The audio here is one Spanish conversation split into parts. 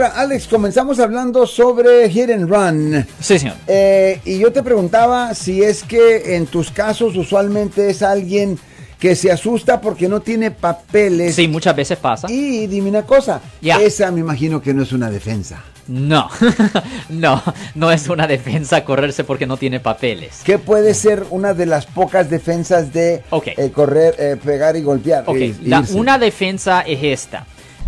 Ahora, Alex, comenzamos hablando sobre Hit and Run. Sí, señor. Eh, y yo te preguntaba si es que en tus casos usualmente es alguien que se asusta porque no tiene papeles. Sí, muchas veces pasa. Y dime una cosa, Ya. esa me imagino que no es una defensa. No, no, no es una defensa correrse porque no tiene papeles. ¿Qué puede ser una de las pocas defensas de Ok. eh, correr, eh, pegar y golpear? Ok, y- la- una defensa es esta.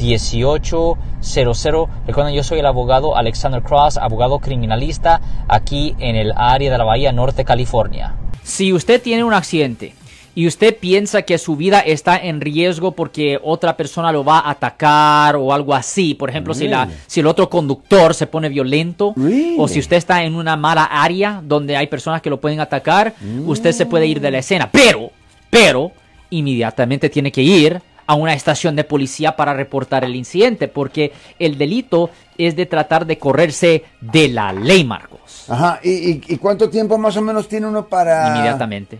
1-800-530-1800. Recuerden, yo soy el abogado Alexander Cross, abogado criminalista aquí en el área de la Bahía Norte, California. Si usted tiene un accidente y usted piensa que su vida está en riesgo porque otra persona lo va a atacar o algo así, por ejemplo, si, la, si el otro conductor se pone violento Really? o si usted está en una mala área donde hay personas que lo pueden atacar, usted se puede ir de la escena. Pero, pero, inmediatamente tiene que ir a una estación de policía para reportar el incidente porque el delito es de tratar de correrse de la ley, Marcos. Ajá, ¿Y, y, y cuánto tiempo más o menos tiene uno para...? Inmediatamente.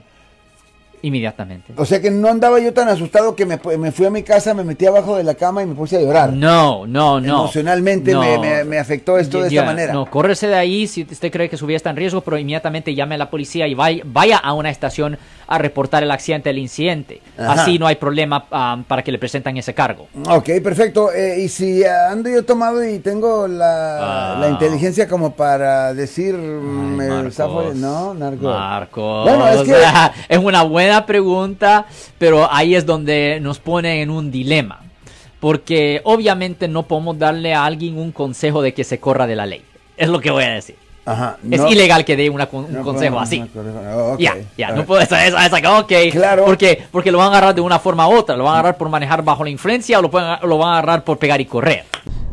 Inmediatamente. O sea que no andaba yo tan asustado que me, me fui a mi casa, me metí abajo de la cama y me puse a llorar. No, no, no. Emocionalmente me- me- me afectó esto de esta manera. No, córrese de ahí si usted cree que su vida está en riesgo, pero inmediatamente llame a la policía y vaya, vaya a una estación a reportar el accidente, el incidente. Ajá. Así no hay problema ah, para que le presentan ese cargo. Ok, perfecto. Eh, y si ando yo tomado y tengo la, Ah. la inteligencia como para decir... Ay, Marcos. zafo- no, narco. Marcos. Bueno, es que... es una buena pregunta, pero ahí es donde nos ponen en un dilema. Porque obviamente no podemos darle a alguien un consejo de que se corra de la ley. Es lo que voy a decir. Ajá, Es no- ilegal que dé una un no consejo así. no, Ya, ya, no esa- ok. Claro. Porque, porque lo van a agarrar de una forma u otra. Lo van a agarrar por manejar bajo la influencia o lo, pueden, lo van a agarrar por pegar y correr.